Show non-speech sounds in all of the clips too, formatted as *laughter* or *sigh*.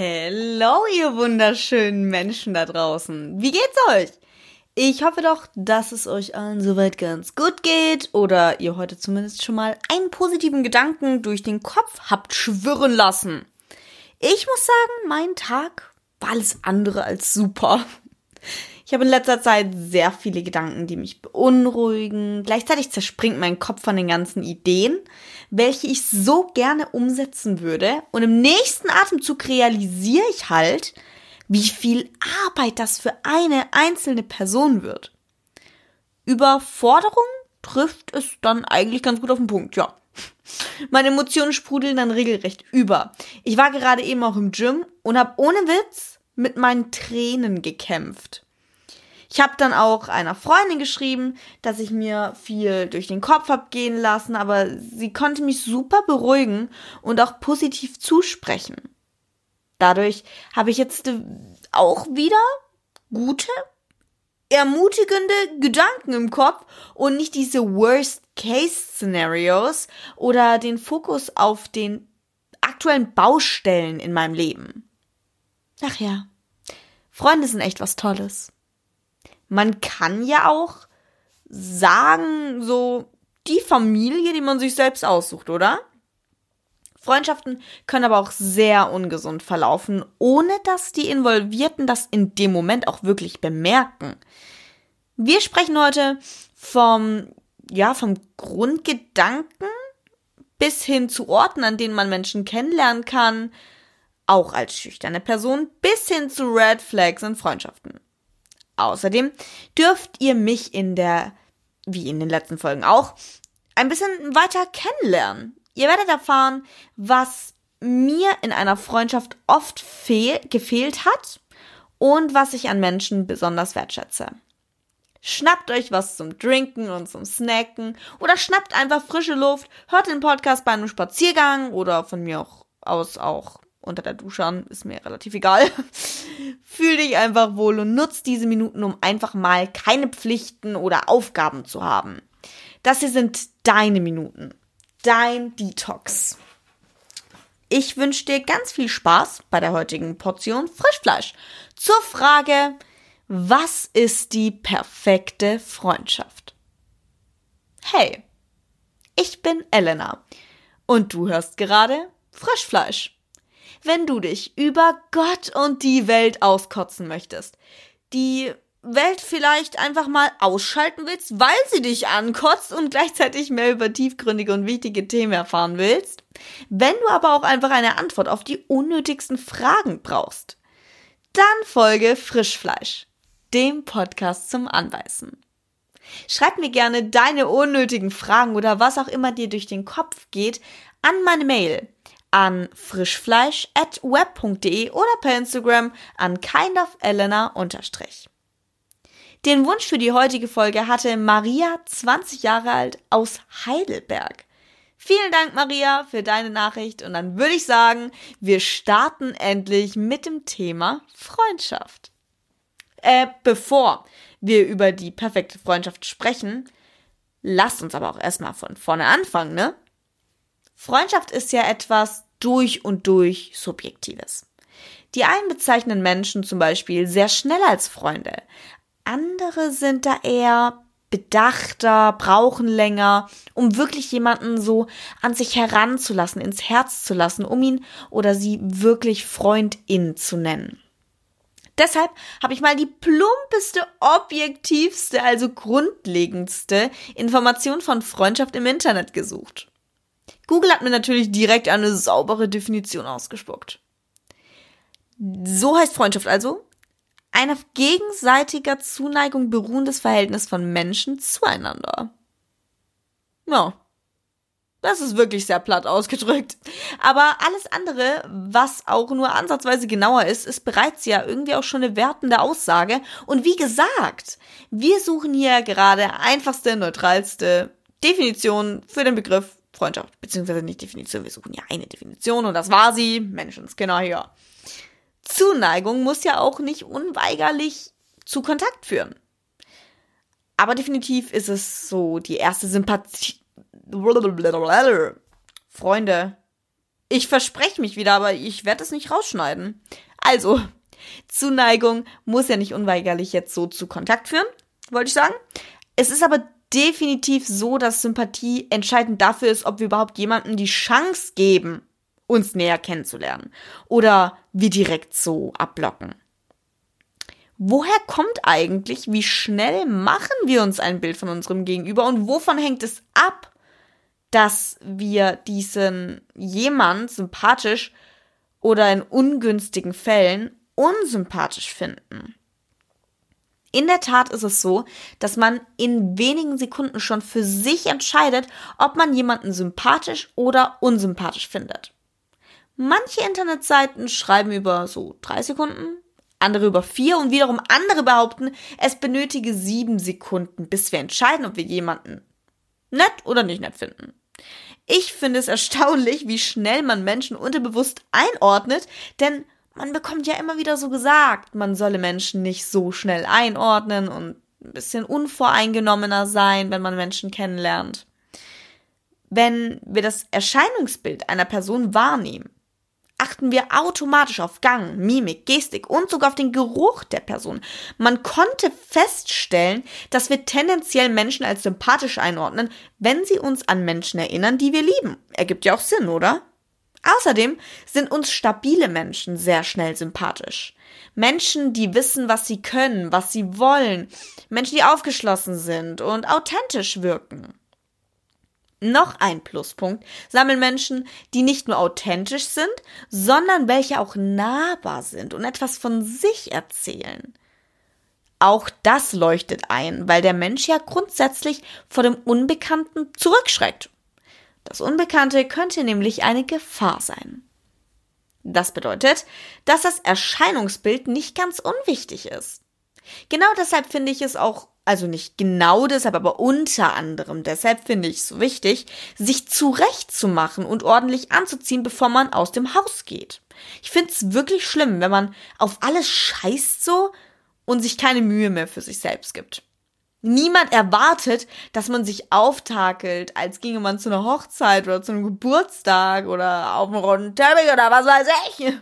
Hello, ihr wunderschönen Menschen da draußen. Wie geht's euch? Ich hoffe doch, dass es euch allen soweit ganz gut geht oder ihr heute zumindest schon mal einen positiven Gedanken durch den Kopf habt schwirren lassen. Ich muss sagen, mein Tag war alles andere als super. Ich habe in letzter Zeit sehr viele Gedanken, die mich beunruhigen. Gleichzeitig zerspringt mein Kopf von den ganzen Ideen, welche ich so gerne umsetzen würde. Und im nächsten Atemzug realisiere ich halt, wie viel Arbeit das für eine einzelne Person wird. Überforderung trifft es dann eigentlich ganz gut auf den Punkt, ja. *laughs* Meine Emotionen sprudeln dann regelrecht über. Ich war gerade eben auch im Gym und habe ohne Witz mit meinen Tränen gekämpft. Ich habe dann auch einer Freundin geschrieben, dass ich mir viel durch den Kopf hab gehen lassen, aber sie konnte mich super beruhigen und auch positiv zusprechen. Dadurch habe ich jetzt auch wieder gute, ermutigende Gedanken im Kopf und nicht diese Worst-Case-Szenarios oder den Fokus auf den aktuellen Baustellen in meinem Leben. Ach ja, Freunde sind echt was Tolles man kann ja auch sagen, so die Familie, die man sich selbst aussucht, oder? Freundschaften können aber auch sehr ungesund verlaufen, ohne dass die Involvierten das in dem Moment auch wirklich bemerken. Wir sprechen heute vom, ja, vom Grundgedanken bis hin zu Orten, an denen man Menschen kennenlernen kann, auch als schüchterne Person, bis hin zu Red Flags in Freundschaften. Außerdem dürft ihr mich in der, wie in den letzten Folgen auch, ein bisschen weiter kennenlernen. Ihr werdet erfahren, was mir in einer Freundschaft oft fehl, gefehlt hat und was ich an Menschen besonders wertschätze. Schnappt euch was zum Trinken und zum Snacken oder schnappt einfach frische Luft, hört den Podcast bei einem Spaziergang oder von mir auch aus auch unter der Dusche an, ist mir relativ egal. *laughs* Fühl dich einfach wohl und nutz diese Minuten, um einfach mal keine Pflichten oder Aufgaben zu haben. Das hier sind deine Minuten. Dein Detox. Ich wünsche dir ganz viel Spaß bei der heutigen Portion Frischfleisch. Zur Frage, was ist die perfekte Freundschaft? Hey, ich bin Elena und du hörst gerade Frischfleisch wenn du dich über Gott und die Welt auskotzen möchtest. Die Welt vielleicht einfach mal ausschalten willst, weil sie dich ankotzt und gleichzeitig mehr über tiefgründige und wichtige Themen erfahren willst. Wenn du aber auch einfach eine Antwort auf die unnötigsten Fragen brauchst, dann folge Frischfleisch, dem Podcast zum Anbeißen. Schreib mir gerne deine unnötigen Fragen oder was auch immer dir durch den Kopf geht an meine Mail an frischfleisch.web.de oder per Instagram an kindofelena Den Wunsch für die heutige Folge hatte Maria, 20 Jahre alt, aus Heidelberg. Vielen Dank, Maria, für deine Nachricht und dann würde ich sagen, wir starten endlich mit dem Thema Freundschaft. Äh, bevor wir über die perfekte Freundschaft sprechen, lasst uns aber auch erstmal von vorne anfangen, ne? Freundschaft ist ja etwas durch und durch Subjektives. Die einen bezeichnen Menschen zum Beispiel sehr schnell als Freunde. Andere sind da eher bedachter, brauchen länger, um wirklich jemanden so an sich heranzulassen, ins Herz zu lassen, um ihn oder sie wirklich Freundin zu nennen. Deshalb habe ich mal die plumpeste, objektivste, also grundlegendste Information von Freundschaft im Internet gesucht. Google hat mir natürlich direkt eine saubere Definition ausgespuckt. So heißt Freundschaft also ein auf gegenseitiger Zuneigung beruhendes Verhältnis von Menschen zueinander. Ja, das ist wirklich sehr platt ausgedrückt. Aber alles andere, was auch nur ansatzweise genauer ist, ist bereits ja irgendwie auch schon eine wertende Aussage. Und wie gesagt, wir suchen hier gerade einfachste, neutralste Definition für den Begriff Freundschaft, beziehungsweise nicht Definition, wir suchen ja eine Definition und das war sie, Menschenskinder hier. Zuneigung muss ja auch nicht unweigerlich zu Kontakt führen. Aber definitiv ist es so die erste Sympathie. Freunde, Ich verspreche mich wieder, aber ich werde es nicht rausschneiden. Also, Zuneigung muss ja nicht unweigerlich jetzt so zu Kontakt führen, wollte ich sagen. Es ist aber definitiv so, dass Sympathie entscheidend dafür ist, ob wir überhaupt jemandem die Chance geben, uns näher kennenzulernen. Oder wir direkt so abblocken. Woher kommt eigentlich, wie schnell machen wir uns ein Bild von unserem Gegenüber und wovon hängt es ab, dass wir diesen jemand sympathisch oder in ungünstigen Fällen unsympathisch finden? In der Tat ist es so, dass man in wenigen Sekunden schon für sich entscheidet, ob man jemanden sympathisch oder unsympathisch findet. Manche Internetseiten schreiben über so drei Sekunden, andere über vier und wiederum andere behaupten, es benötige sieben Sekunden, bis wir entscheiden, ob wir jemanden nett oder nicht nett finden. Ich finde es erstaunlich, wie schnell man Menschen unterbewusst einordnet, denn man bekommt ja immer wieder so gesagt, man solle Menschen nicht so schnell einordnen und ein bisschen unvoreingenommener sein, wenn man Menschen kennenlernt. Wenn wir das Erscheinungsbild einer Person wahrnehmen, achten wir automatisch auf Gang, Mimik, Gestik und sogar auf den Geruch der Person. Man konnte feststellen, dass wir tendenziell Menschen als sympathisch einordnen, wenn sie uns an Menschen erinnern, die wir lieben. Ergibt ja auch Sinn, oder? Außerdem sind uns stabile Menschen sehr schnell sympathisch. Menschen, die wissen, was sie können, was sie wollen. Menschen, die aufgeschlossen sind und authentisch wirken. Noch ein Pluspunkt sammeln Menschen, die nicht nur authentisch sind, sondern welche auch nahbar sind und etwas von sich erzählen. Auch das leuchtet ein, weil der Mensch ja grundsätzlich vor dem Unbekannten zurückschreckt das Unbekannte könnte nämlich eine Gefahr sein. Das bedeutet, dass das Erscheinungsbild nicht ganz unwichtig ist. Genau deshalb finde ich es auch, also nicht genau deshalb, aber unter anderem deshalb finde ich es so wichtig, sich zurechtzumachen und ordentlich anzuziehen, bevor man aus dem Haus geht. Ich finde es wirklich schlimm, wenn man auf alles scheißt so und sich keine Mühe mehr für sich selbst gibt. Niemand erwartet, dass man sich auftakelt, als ginge man zu einer Hochzeit oder zu einem Geburtstag oder auf einem roten Teppich oder was weiß ich.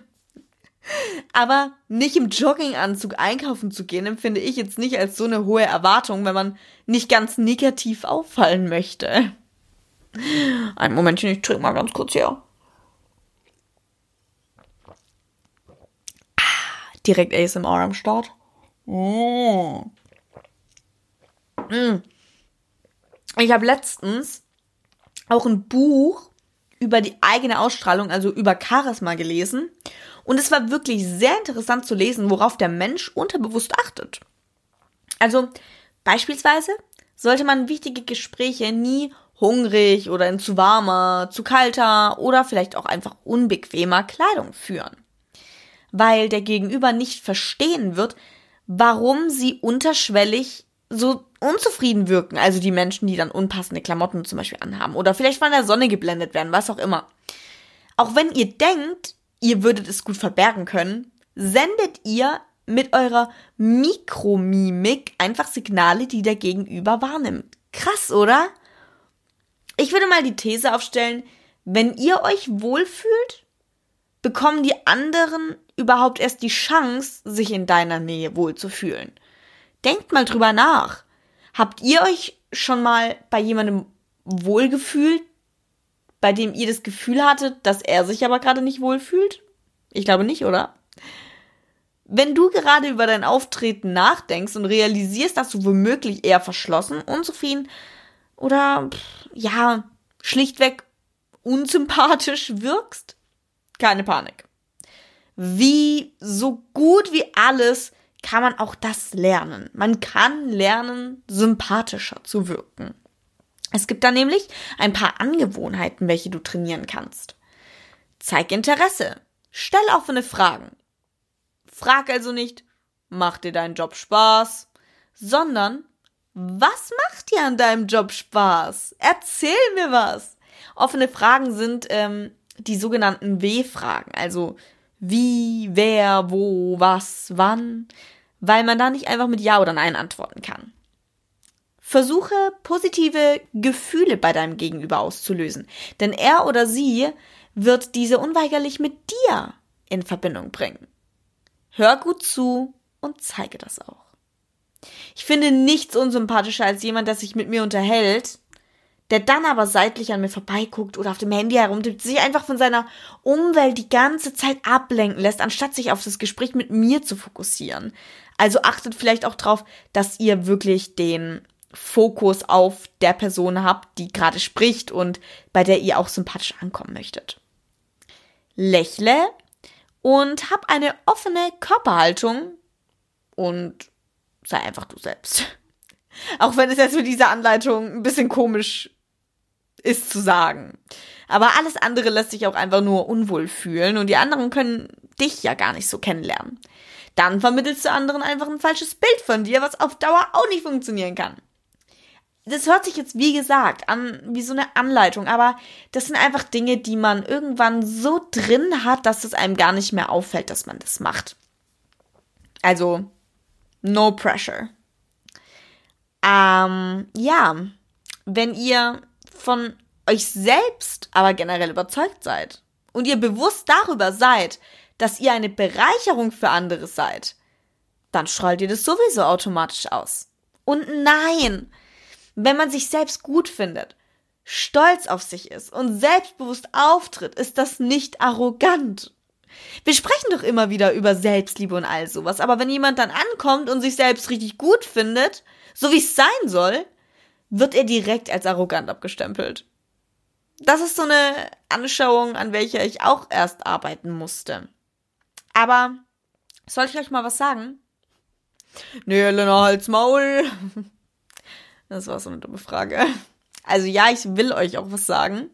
Aber nicht im Jogginganzug einkaufen zu gehen, empfinde ich jetzt nicht als so eine hohe Erwartung, wenn man nicht ganz negativ auffallen möchte. Ein Momentchen, ich trinke mal ganz kurz hier. Ah, direkt ASMR am Start. Oh. Mm. Ich habe letztens auch ein Buch über die eigene Ausstrahlung, also über Charisma gelesen. Und es war wirklich sehr interessant zu lesen, worauf der Mensch unterbewusst achtet. Also beispielsweise sollte man wichtige Gespräche nie hungrig oder in zu warmer, zu kalter oder vielleicht auch einfach unbequemer Kleidung führen. Weil der Gegenüber nicht verstehen wird, warum sie unterschwellig so unzufrieden wirken, also die Menschen, die dann unpassende Klamotten zum Beispiel anhaben oder vielleicht von der Sonne geblendet werden, was auch immer. Auch wenn ihr denkt, ihr würdet es gut verbergen können, sendet ihr mit eurer Mikromimik einfach Signale, die der Gegenüber wahrnimmt. Krass, oder? Ich würde mal die These aufstellen, wenn ihr euch wohlfühlt, bekommen die anderen überhaupt erst die Chance, sich in deiner Nähe wohlzufühlen. Denkt mal drüber nach. Habt ihr euch schon mal bei jemandem wohlgefühlt, bei dem ihr das Gefühl hattet, dass er sich aber gerade nicht wohlfühlt? Ich glaube nicht, oder? Wenn du gerade über dein Auftreten nachdenkst und realisierst, dass du womöglich eher verschlossen, unzufrieden oder ja, schlichtweg unsympathisch wirkst, keine Panik. Wie so gut wie alles kann man auch das lernen. Man kann lernen, sympathischer zu wirken. Es gibt da nämlich ein paar Angewohnheiten, welche du trainieren kannst. Zeig Interesse. Stell offene Fragen. Frag also nicht, macht dir dein Job Spaß, sondern was macht dir an deinem Job Spaß? Erzähl mir was. Offene Fragen sind ähm, die sogenannten W-Fragen, also wie, wer, wo, was, wann weil man da nicht einfach mit Ja oder Nein antworten kann. Versuche positive Gefühle bei deinem Gegenüber auszulösen, denn er oder sie wird diese unweigerlich mit dir in Verbindung bringen. Hör gut zu und zeige das auch. Ich finde nichts unsympathischer als jemand, der sich mit mir unterhält, der dann aber seitlich an mir vorbeiguckt oder auf dem Handy herumtippt, sich einfach von seiner Umwelt die ganze Zeit ablenken lässt, anstatt sich auf das Gespräch mit mir zu fokussieren. Also achtet vielleicht auch drauf, dass ihr wirklich den Fokus auf der Person habt, die gerade spricht und bei der ihr auch sympathisch ankommen möchtet. Lächle und hab eine offene Körperhaltung und sei einfach du selbst. *laughs* Auch wenn es jetzt mit dieser Anleitung ein bisschen komisch ist zu sagen. Aber alles andere lässt sich auch einfach nur unwohl fühlen und die anderen können dich ja gar nicht so kennenlernen. Dann vermittelst du anderen einfach ein falsches Bild von dir, was auf Dauer auch nicht funktionieren kann. Das hört sich jetzt, wie gesagt, an wie so eine Anleitung, aber das sind einfach Dinge, die man irgendwann so drin hat, dass es einem gar nicht mehr auffällt, dass man das macht. Also, no pressure. Ähm, ja, wenn ihr von euch selbst aber generell überzeugt seid und ihr bewusst darüber seid, dass ihr eine Bereicherung für andere seid, dann strahlt ihr das sowieso automatisch aus. Und nein, wenn man sich selbst gut findet, stolz auf sich ist und selbstbewusst auftritt, ist das nicht arrogant. Wir sprechen doch immer wieder über Selbstliebe und all sowas, aber wenn jemand dann ankommt und sich selbst richtig gut findet, so wie es sein soll, wird er direkt als arrogant abgestempelt. Das ist so eine Anschauung, an welcher ich auch erst arbeiten musste. Aber soll ich euch mal was sagen? Nee, Elena, halt's Maul. *laughs* Das war so eine dumme Frage. Also ja, ich will euch auch was sagen.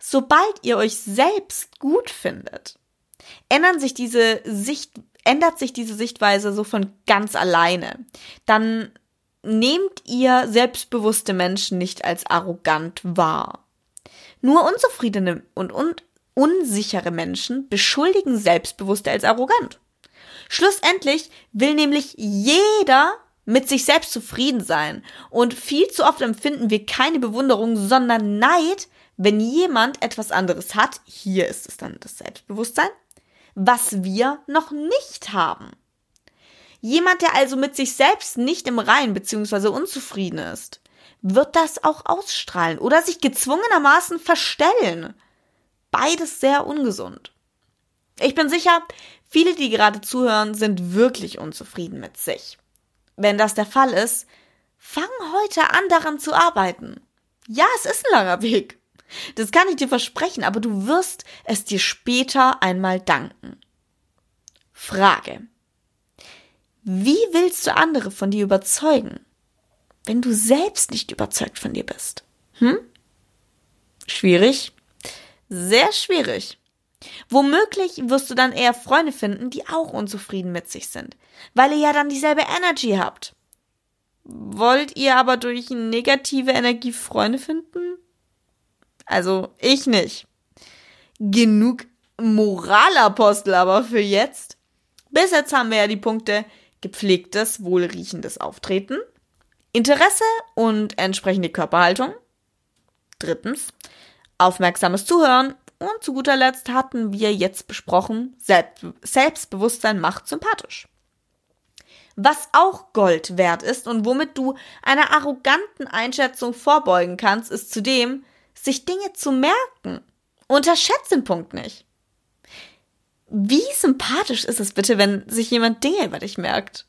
Sobald ihr euch selbst gut findet, ändern sich diese Sicht, ändert sich diese Sichtweise so von ganz alleine. Dann nehmt ihr selbstbewusste Menschen nicht als arrogant wahr. Nur unzufriedene und, und unsichere Menschen beschuldigen Selbstbewusste als arrogant. Schlussendlich will nämlich jeder mit sich selbst zufrieden sein. Und viel zu oft empfinden wir keine Bewunderung, sondern Neid, wenn jemand etwas anderes hat. Hier ist es dann das Selbstbewusstsein, was wir noch nicht haben. Jemand, der also mit sich selbst nicht im Rein bzw. unzufrieden ist, wird das auch ausstrahlen oder sich gezwungenermaßen verstellen. Beides sehr ungesund. Ich bin sicher, viele, die gerade zuhören, sind wirklich unzufrieden mit sich. Wenn das der Fall ist, fang heute an daran zu arbeiten. Ja, es ist ein langer Weg. Das kann ich dir versprechen, aber du wirst es dir später einmal danken. Frage. Wie willst du andere von dir überzeugen? wenn du selbst nicht überzeugt von dir bist? Hm? Schwierig. Sehr schwierig. Womöglich wirst du dann eher Freunde finden, die auch unzufrieden mit sich sind, weil ihr ja dann dieselbe Energy habt. Wollt ihr aber durch negative Energie Freunde finden? Also ich nicht. Genug Moralapostel aber für jetzt. Bis jetzt haben wir ja die Punkte gepflegtes, wohlriechendes Auftreten, Interesse und entsprechende Körperhaltung. Drittens, aufmerksames Zuhören. Und zu guter Letzt hatten wir jetzt besprochen, Selbstbewusstsein macht sympathisch. Was auch Gold wert ist und womit du einer arroganten Einschätzung vorbeugen kannst, ist zudem, sich Dinge zu merken. Unterschätze den Punkt nicht. Wie sympathisch ist es bitte, wenn sich jemand Dinge über dich merkt?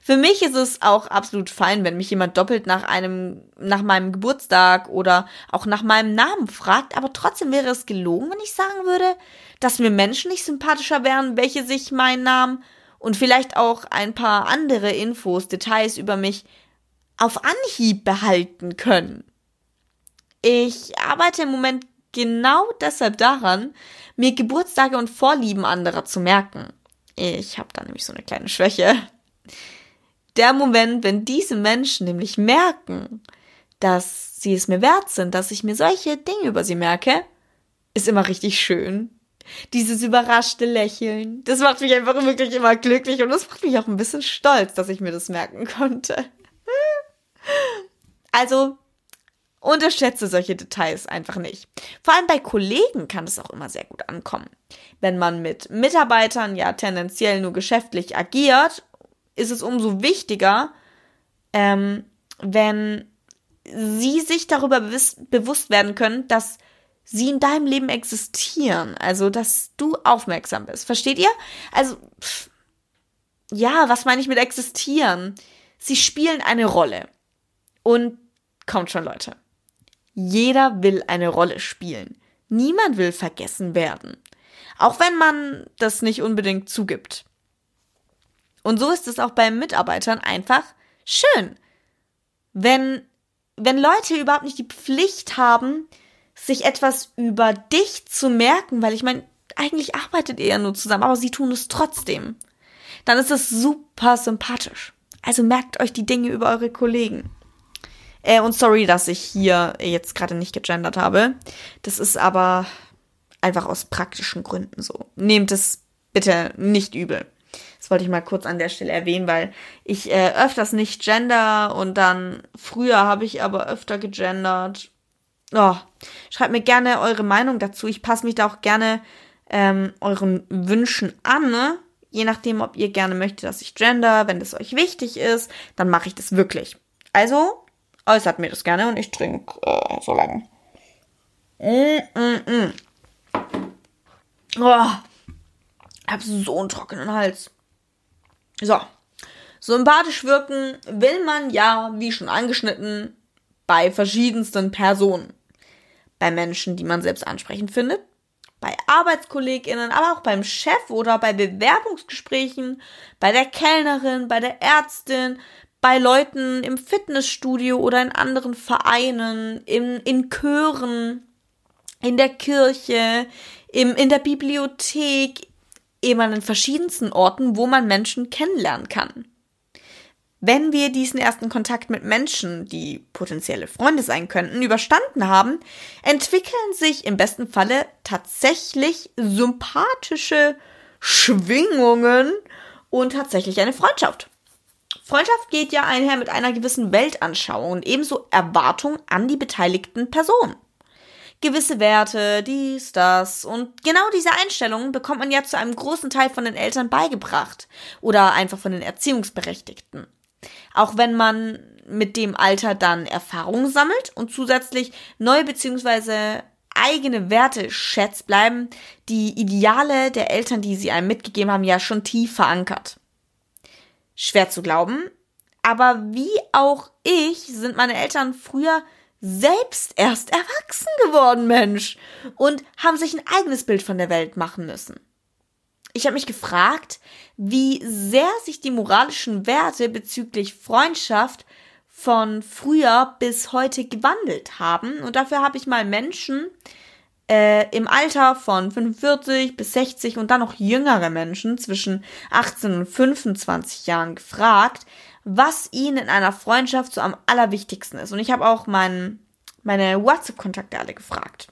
Für mich ist es auch absolut fein, wenn mich jemand doppelt nach einem, nach meinem Geburtstag oder auch nach meinem Namen fragt, aber trotzdem wäre es gelogen, wenn ich sagen würde, dass mir Menschen nicht sympathischer wären, welche sich meinen Namen und vielleicht auch ein paar andere Infos, Details über mich auf Anhieb behalten können. Ich arbeite im Moment genau deshalb daran, mir Geburtstage und Vorlieben anderer zu merken. Ich habe da nämlich so eine kleine Schwäche der Moment, wenn diese Menschen nämlich merken, dass sie es mir wert sind, dass ich mir solche Dinge über sie merke, ist immer richtig schön. Dieses überraschte Lächeln, das macht mich einfach wirklich immer glücklich und das macht mich auch ein bisschen stolz, dass ich mir das merken konnte. Also, Unterschätze solche Details einfach nicht. Vor allem bei Kollegen kann es auch immer sehr gut ankommen. Wenn man mit Mitarbeitern ja tendenziell nur geschäftlich agiert, ist es umso wichtiger, ähm, wenn sie sich darüber bewusst werden können, dass sie in deinem Leben existieren. Also, dass du aufmerksam bist. Versteht ihr? Also, pff, ja, was meine ich mit existieren? Sie spielen eine Rolle. Und kommt schon, Leute. Jeder will eine Rolle spielen. Niemand will vergessen werden. Auch wenn man das nicht unbedingt zugibt. Und so ist es auch bei Mitarbeitern einfach schön. Wenn, wenn Leute überhaupt nicht die Pflicht haben, sich etwas über dich zu merken, weil ich meine, eigentlich arbeitet ihr ja nur zusammen, aber sie tun es trotzdem. Dann ist es super sympathisch. Also merkt euch die Dinge über eure Kollegen. Äh, und sorry, dass ich hier jetzt gerade nicht gegendert habe. Das ist aber einfach aus praktischen Gründen so. Nehmt es bitte nicht übel. Das wollte ich mal kurz an der Stelle erwähnen, weil ich äh, öfters nicht gender und dann früher habe ich aber öfter gegendert. Oh, schreibt mir gerne eure Meinung dazu. Ich passe mich da auch gerne ähm, euren Wünschen an. Ne? Je nachdem, ob ihr gerne möchtet, dass ich gender. Wenn das euch wichtig ist, dann mache ich das wirklich. Also äußert mir das gerne und ich trinke äh, so lange. Mm, mm, mm. Oh, ich habe so einen trockenen Hals. So. Sympathisch wirken will man ja, wie schon angeschnitten, bei verschiedensten Personen. Bei Menschen, die man selbst ansprechend findet, bei ArbeitskollegInnen, aber auch beim Chef oder bei Bewerbungsgesprächen, bei der Kellnerin, bei der Ärztin, bei Leuten im Fitnessstudio oder in anderen Vereinen, in, in Chören, in der Kirche, im, in der Bibliothek, eben an den verschiedensten Orten, wo man Menschen kennenlernen kann. Wenn wir diesen ersten Kontakt mit Menschen, die potenzielle Freunde sein könnten, überstanden haben, entwickeln sich im besten Falle tatsächlich sympathische Schwingungen und tatsächlich eine Freundschaft. Freundschaft geht ja einher mit einer gewissen Weltanschauung und ebenso Erwartung an die beteiligten Personen gewisse Werte, dies, das. Und genau diese Einstellungen bekommt man ja zu einem großen Teil von den Eltern beigebracht oder einfach von den Erziehungsberechtigten. Auch wenn man mit dem Alter dann Erfahrungen sammelt und zusätzlich neue bzw. eigene Werte schätzt, bleiben die Ideale der Eltern, die sie einem mitgegeben haben, ja schon tief verankert. Schwer zu glauben, aber wie auch ich sind meine Eltern früher selbst erst erwachsen geworden, Mensch, und haben sich ein eigenes Bild von der Welt machen müssen. Ich habe mich gefragt, wie sehr sich die moralischen Werte bezüglich Freundschaft von früher bis heute gewandelt haben. Und dafür habe ich mal Menschen äh, im Alter von 45 bis 60 und dann noch jüngere Menschen zwischen 18 und 25 Jahren gefragt, was ihnen in einer Freundschaft so am allerwichtigsten ist. Und ich habe auch mein, meine WhatsApp-Kontakte alle gefragt.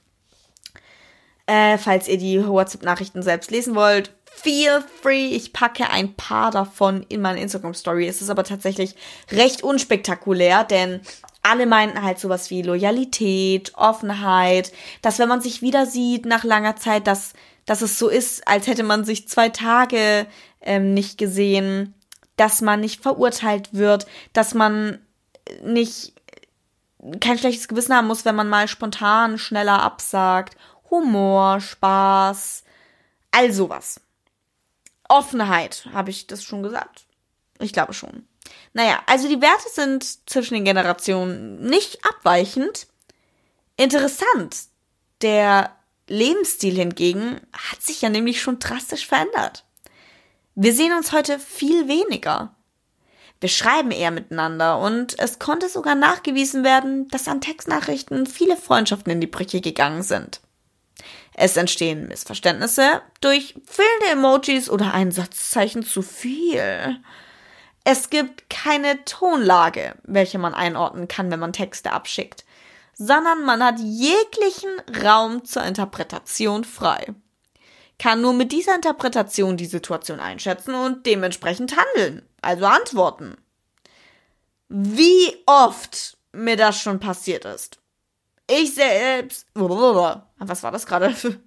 Äh, falls ihr die WhatsApp-Nachrichten selbst lesen wollt, feel free. Ich packe ein paar davon in meine Instagram-Story. Es ist aber tatsächlich recht unspektakulär, denn alle meinten halt sowas wie Loyalität, Offenheit, dass wenn man sich wieder sieht nach langer Zeit, dass, dass es so ist, als hätte man sich zwei Tage ähm, nicht gesehen dass man nicht verurteilt wird, dass man nicht kein schlechtes Gewissen haben muss, wenn man mal spontan schneller absagt. Humor, Spaß, all sowas. Offenheit, habe ich das schon gesagt? Ich glaube schon. Naja, also die Werte sind zwischen den Generationen nicht abweichend. Interessant. Der Lebensstil hingegen hat sich ja nämlich schon drastisch verändert. Wir sehen uns heute viel weniger. Wir schreiben eher miteinander und es konnte sogar nachgewiesen werden, dass an Textnachrichten viele Freundschaften in die Brüche gegangen sind. Es entstehen Missverständnisse durch fehlende Emojis oder ein Satzzeichen zu viel. Es gibt keine Tonlage, welche man einordnen kann, wenn man Texte abschickt, sondern man hat jeglichen Raum zur Interpretation frei kann nur mit dieser Interpretation die Situation einschätzen und dementsprechend handeln, also antworten. Wie oft mir das schon passiert ist. Ich selbst. *laughs* Was war das gerade? *laughs*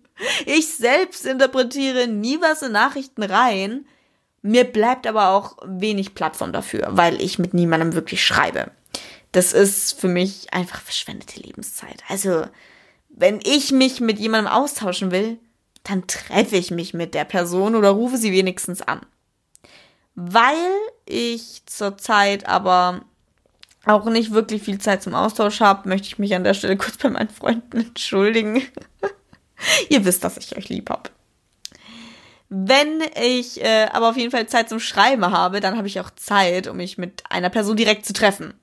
Ich selbst interpretiere nie was in Nachrichten rein. Mir bleibt aber auch wenig Plattform dafür, weil ich mit niemandem wirklich schreibe. Das ist für mich einfach verschwendete Lebenszeit. Also, wenn ich mich mit jemandem austauschen will, dann treffe ich mich mit der Person oder rufe sie wenigstens an. Weil ich zurzeit aber auch nicht wirklich viel Zeit zum Austausch habe, möchte ich mich an der Stelle kurz bei meinen Freunden entschuldigen. *laughs* Ihr wisst, dass ich euch lieb hab. Wenn ich äh, aber auf jeden Fall Zeit zum Schreiben habe, dann habe ich auch Zeit, um mich mit einer Person direkt zu treffen.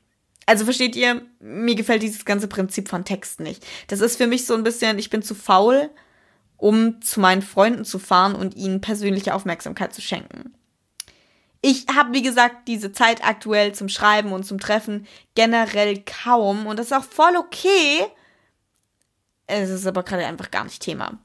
Also versteht ihr, mir gefällt dieses ganze Prinzip von Text nicht. Das ist für mich so ein bisschen, ich bin zu faul, um zu meinen Freunden zu fahren und ihnen persönliche Aufmerksamkeit zu schenken. Ich habe, wie gesagt, diese Zeit aktuell zum Schreiben und zum Treffen generell kaum und das ist auch voll okay. Es ist aber gerade einfach gar nicht Thema.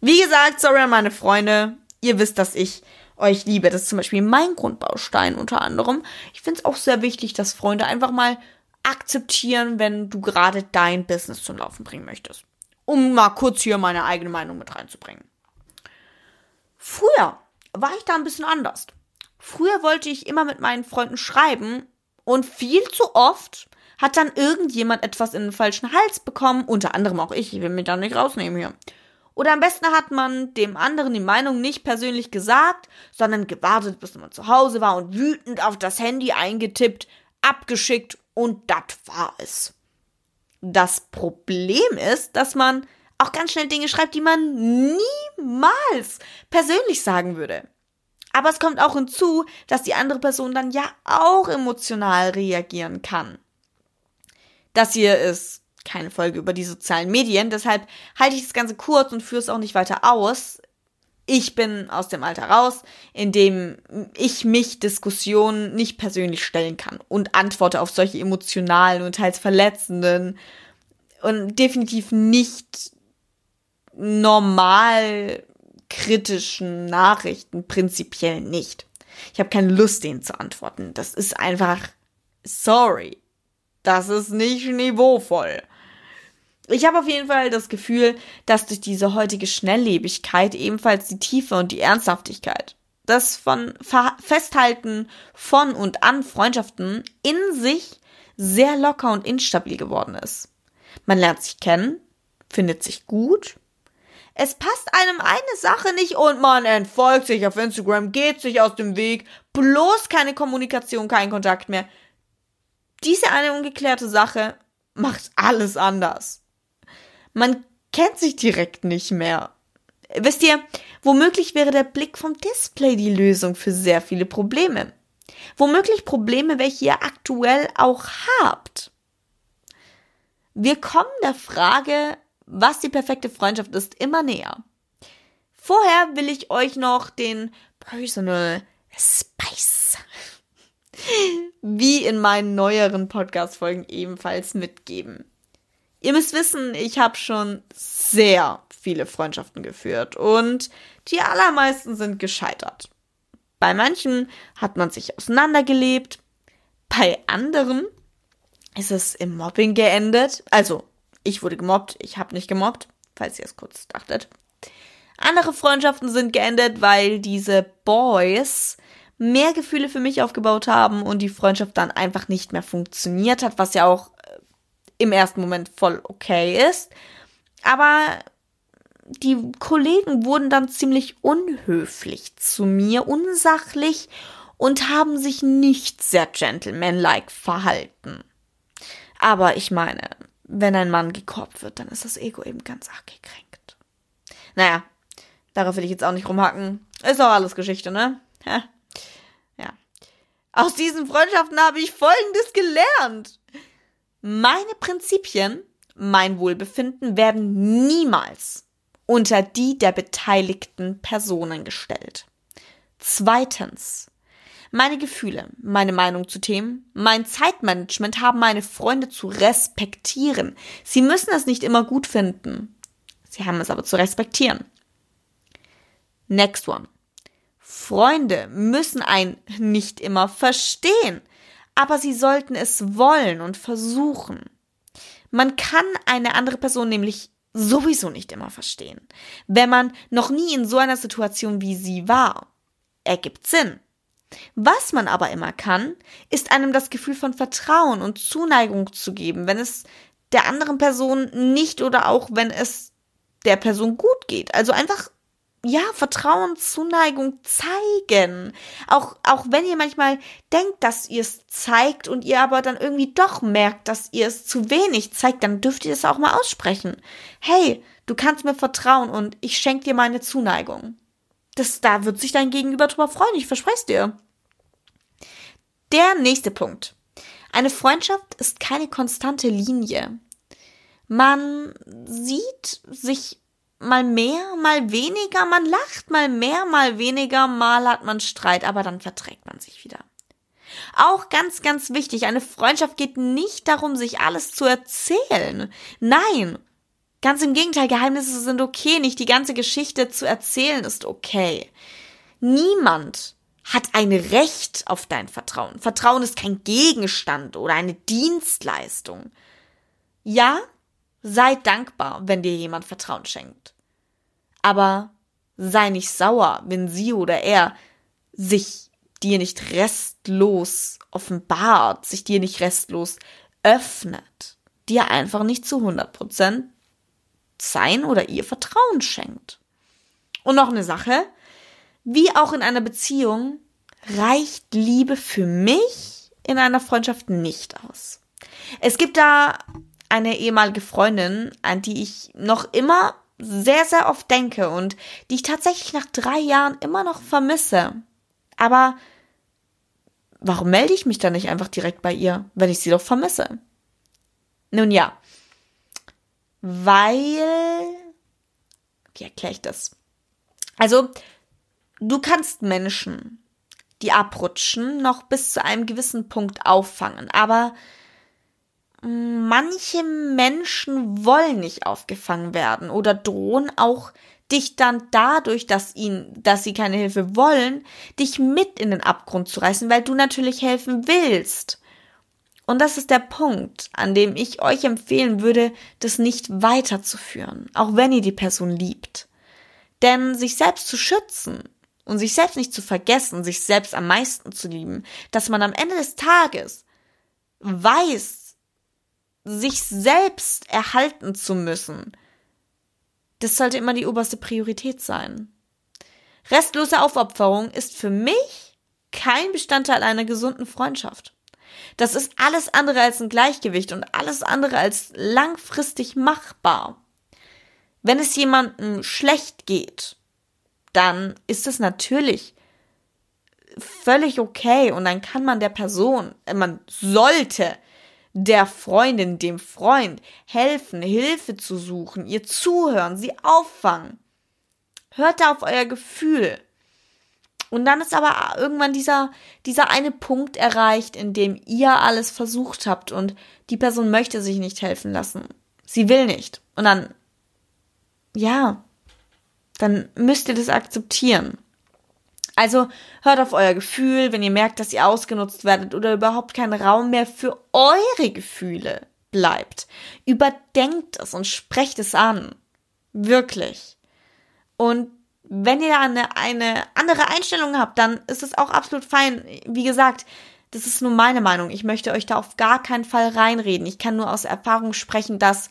Wie gesagt, sorry an meine Freunde. Ihr wisst, dass ich euch liebe. Das ist zum Beispiel mein Grundbaustein unter anderem. Ich finde es auch sehr wichtig, dass Freunde einfach mal akzeptieren, wenn du gerade dein Business zum Laufen bringen möchtest. Um mal kurz hier meine eigene Meinung mit reinzubringen. Früher war ich da ein bisschen anders. Früher wollte ich immer mit meinen Freunden schreiben und viel zu oft hat dann irgendjemand etwas in den falschen Hals bekommen, unter anderem auch ich, ich will mich da nicht rausnehmen hier. Oder am besten hat man dem anderen die Meinung nicht persönlich gesagt, sondern gewartet, bis man zu Hause war und wütend auf das Handy eingetippt, abgeschickt und das war es. Das Problem ist, dass man auch ganz schnell Dinge schreibt, die man niemals persönlich sagen würde. Aber es kommt auch hinzu, dass die andere Person dann ja auch emotional reagieren kann. Das hier ist keine Folge über die sozialen Medien, deshalb halte ich das Ganze kurz und führe es auch nicht weiter aus. Ich bin aus dem Alter raus, in dem ich mich Diskussionen nicht persönlich stellen kann und antworte auf solche emotionalen und teils verletzenden und definitiv nicht normal kritischen Nachrichten prinzipiell nicht. Ich habe keine Lust, denen zu antworten. Das ist einfach sorry. Das ist nicht niveauvoll. Ich habe auf jeden Fall das Gefühl, dass durch diese heutige Schnelllebigkeit ebenfalls die Tiefe und die Ernsthaftigkeit, das von Festhalten von und an Freundschaften in sich sehr locker und instabil geworden ist. Man lernt sich kennen, findet sich gut es passt einem eine Sache nicht und man entfolgt sich auf Instagram, geht sich aus dem Weg, bloß keine Kommunikation, kein Kontakt mehr. Diese eine ungeklärte Sache macht alles anders. Man kennt sich direkt nicht mehr. Wisst ihr, womöglich wäre der Blick vom Display die Lösung für sehr viele Probleme. Womöglich Probleme, welche ihr aktuell auch habt. Wir kommen der Frage was die perfekte Freundschaft ist, immer näher. Vorher will ich euch noch den Personal Spice *laughs* wie in meinen neueren Podcast-Folgen ebenfalls mitgeben. Ihr müsst wissen, ich habe schon sehr viele Freundschaften geführt und die allermeisten sind gescheitert. Bei manchen hat man sich auseinandergelebt, bei anderen ist es im Mobbing geendet, also ich wurde gemobbt, ich habe nicht gemobbt, falls ihr es kurz dachtet. Andere Freundschaften sind geendet, weil diese Boys mehr Gefühle für mich aufgebaut haben und die Freundschaft dann einfach nicht mehr funktioniert hat, was ja auch im ersten Moment voll okay ist. Aber die Kollegen wurden dann ziemlich unhöflich zu mir, unsachlich und haben sich nicht sehr gentlemanlike verhalten. Aber ich meine, wenn ein Mann gekorbt wird, dann ist das Ego eben ganz arg gekränkt. Naja, darauf will ich jetzt auch nicht rumhacken. Ist auch alles Geschichte, ne? Ja. ja. Aus diesen Freundschaften habe ich Folgendes gelernt. Meine Prinzipien, mein Wohlbefinden werden niemals unter die der beteiligten Personen gestellt. Zweitens, meine Gefühle, meine Meinung zu Themen, mein Zeitmanagement haben meine Freunde zu respektieren. Sie müssen es nicht immer gut finden. Sie haben es aber zu respektieren. Next one. Freunde müssen ein nicht immer verstehen, aber sie sollten es wollen und versuchen. Man kann eine andere Person nämlich sowieso nicht immer verstehen, wenn man noch nie in so einer Situation wie sie war. Ergibt Sinn. Was man aber immer kann, ist einem das Gefühl von Vertrauen und Zuneigung zu geben, wenn es der anderen Person nicht oder auch wenn es der Person gut geht. Also einfach ja, Vertrauen, Zuneigung zeigen. Auch, auch wenn ihr manchmal denkt, dass ihr es zeigt und ihr aber dann irgendwie doch merkt, dass ihr es zu wenig zeigt, dann dürft ihr es auch mal aussprechen. Hey, du kannst mir vertrauen und ich schenke dir meine Zuneigung. Das, da wird sich dein Gegenüber drüber freuen, ich verspreche es dir. Der nächste Punkt. Eine Freundschaft ist keine konstante Linie. Man sieht sich mal mehr, mal weniger, man lacht mal mehr, mal weniger, mal hat man Streit, aber dann verträgt man sich wieder. Auch ganz, ganz wichtig, eine Freundschaft geht nicht darum, sich alles zu erzählen. Nein, ganz im Gegenteil, Geheimnisse sind okay, nicht die ganze Geschichte zu erzählen ist okay. Niemand hat ein Recht auf dein Vertrauen. Vertrauen ist kein Gegenstand oder eine Dienstleistung. Ja, Sei dankbar, wenn dir jemand Vertrauen schenkt. Aber sei nicht sauer, wenn sie oder er sich dir nicht restlos offenbart, sich dir nicht restlos öffnet, dir einfach nicht zu 100 Prozent sein oder ihr Vertrauen schenkt. Und noch eine Sache, wie auch in einer Beziehung reicht Liebe für mich in einer Freundschaft nicht aus. Es gibt da eine ehemalige Freundin, an die ich noch immer sehr, sehr oft denke und die ich tatsächlich nach drei Jahren immer noch vermisse. Aber warum melde ich mich dann nicht einfach direkt bei ihr, wenn ich sie doch vermisse? Nun ja, weil, wie erkläre ich das? Also, du kannst Menschen, die abrutschen, noch bis zu einem gewissen Punkt auffangen, aber manche Menschen wollen nicht aufgefangen werden oder drohen auch dich dann dadurch, dass ihnen, dass sie keine Hilfe wollen, dich mit in den Abgrund zu reißen, weil du natürlich helfen willst. Und das ist der Punkt, an dem ich euch empfehlen würde, das nicht weiterzuführen, auch wenn ihr die Person liebt. Denn sich selbst zu schützen und sich selbst nicht zu vergessen, sich selbst am meisten zu lieben, dass man am Ende des Tages weiß, sich selbst erhalten zu müssen, das sollte immer die oberste Priorität sein. Restlose Aufopferung ist für mich kein Bestandteil einer gesunden Freundschaft. Das ist alles andere als ein Gleichgewicht und alles andere als langfristig machbar. Wenn es jemandem schlecht geht, dann ist es natürlich völlig okay und dann kann man der Person, man sollte der Freundin, dem Freund helfen, Hilfe zu suchen, ihr zuhören, sie auffangen. Hört da auf euer Gefühl. Und dann ist aber irgendwann dieser, dieser eine Punkt erreicht, in dem ihr alles versucht habt und die Person möchte sich nicht helfen lassen. Sie will nicht. Und dann, ja, dann müsst ihr das akzeptieren. Also hört auf euer Gefühl, wenn ihr merkt, dass ihr ausgenutzt werdet oder überhaupt kein Raum mehr für eure Gefühle bleibt. Überdenkt es und sprecht es an. Wirklich. Und wenn ihr eine, eine andere Einstellung habt, dann ist es auch absolut fein. Wie gesagt, das ist nur meine Meinung. Ich möchte euch da auf gar keinen Fall reinreden. Ich kann nur aus Erfahrung sprechen, dass,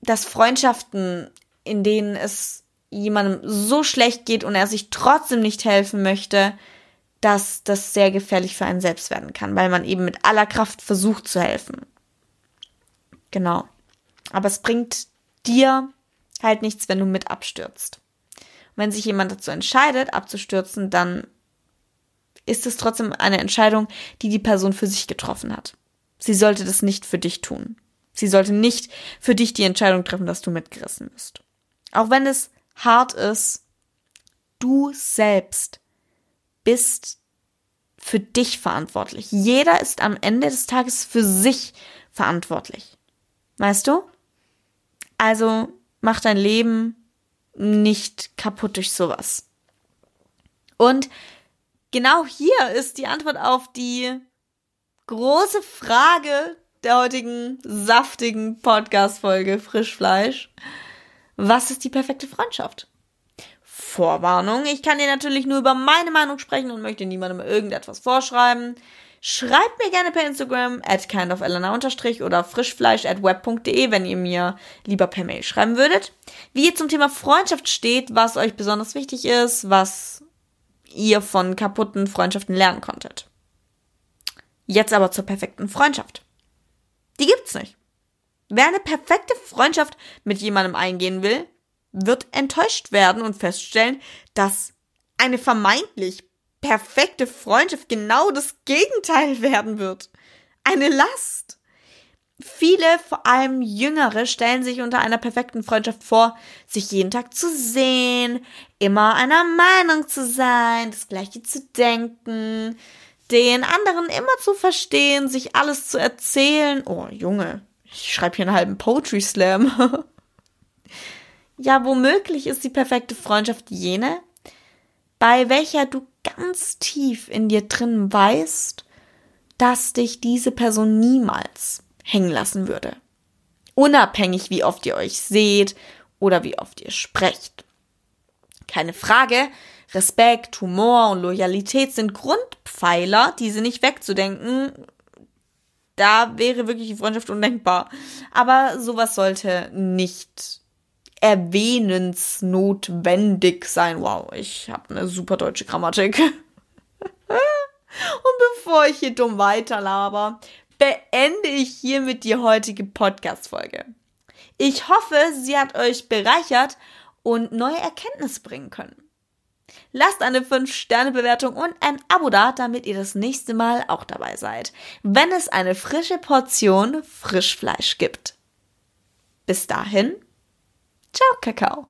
dass Freundschaften, in denen es jemandem so schlecht geht und er sich trotzdem nicht helfen möchte, dass das sehr gefährlich für einen selbst werden kann, weil man eben mit aller Kraft versucht zu helfen. Genau. Aber es bringt dir halt nichts, wenn du mit abstürzt. Und wenn sich jemand dazu entscheidet, abzustürzen, dann ist es trotzdem eine Entscheidung, die die Person für sich getroffen hat. Sie sollte das nicht für dich tun. Sie sollte nicht für dich die Entscheidung treffen, dass du mitgerissen bist. Auch wenn es hart ist, du selbst bist für dich verantwortlich. Jeder ist am Ende des Tages für sich verantwortlich. Weißt du? Also mach dein Leben nicht kaputt durch sowas. Und genau hier ist die Antwort auf die große Frage der heutigen saftigen Podcast-Folge Frischfleisch. Was ist die perfekte Freundschaft? Vorwarnung, ich kann dir natürlich nur über meine Meinung sprechen und möchte niemandem irgendetwas vorschreiben. Schreibt mir gerne per Instagram at kindofelena oder frischfleisch at web.de, wenn ihr mir lieber per Mail schreiben würdet. Wie ihr zum Thema Freundschaft steht, was euch besonders wichtig ist, was ihr von kaputten Freundschaften lernen konntet. Jetzt aber zur perfekten Freundschaft. Die gibt's nicht. Wer eine perfekte Freundschaft mit jemandem eingehen will, wird enttäuscht werden und feststellen, dass eine vermeintlich perfekte Freundschaft genau das Gegenteil *laughs* werden wird. Eine Last. Viele, vor allem Jüngere, stellen sich unter einer perfekten Freundschaft vor, sich jeden Tag zu sehen, immer einer Meinung zu sein, das Gleiche zu denken, den anderen immer zu verstehen, sich alles zu erzählen. Oh, Junge, ich schreibe hier einen halben Poetry Slam. *laughs* ja, womöglich ist die perfekte Freundschaft jene, bei welcher du ganz tief in dir drin weißt, dass dich diese Person niemals hängen lassen würde. Unabhängig, wie oft ihr euch seht oder wie oft ihr sprecht. Keine Frage, Respekt, Humor und Loyalität sind Grundpfeiler, diese nicht wegzudenken. Da wäre wirklich die Freundschaft undenkbar. Aber sowas sollte nicht erwähnensnotwendig sein. Wow, ich habe eine super deutsche Grammatik. *laughs* Und bevor ich hier dumm weiterlaber, beende ich hiermit die heutige Podcast-Folge. Ich hoffe, sie hat euch bereichert und neue Erkenntnisse bringen können. Lasst eine 5-Sterne-Bewertung und ein Abo da, damit ihr das nächste Mal auch dabei seid, wenn es eine frische Portion Frischfleisch gibt. Bis dahin, ciao Kakao.